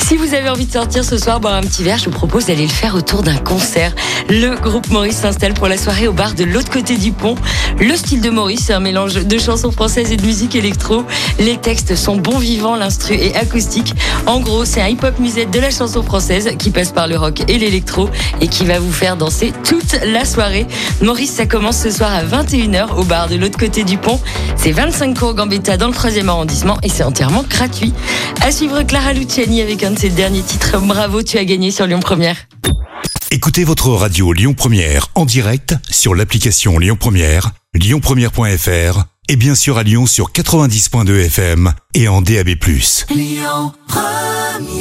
Si vous avez envie de sortir ce soir boire un petit verre, je vous propose d'aller le faire autour d'un concert. Le groupe Maurice s'installe pour la soirée au bar de l'autre côté du pont. Le style de Maurice, c'est un mélange de chansons françaises et de musique électro. Les textes sont bon vivants, l'instru est acoustique. En gros, c'est un hip-hop musette de la chanson française qui passe par le rock et l'électro et qui va vous faire danser toute la soirée. Maurice, ça commence ce soir à 21h au bar de l'autre côté du pont. C'est 25 cours Gambetta dans le 3e arrondissement et c'est entièrement gratuit. À suivre Clara Luciani avec un de ses derniers titres. Bravo, tu as gagné sur Lyon Première. Écoutez votre radio Lyon Première en direct sur l'application Lyon Première, lyonpremière.fr et bien sûr à Lyon sur 90.2 FM et en DAB+. Lyon Première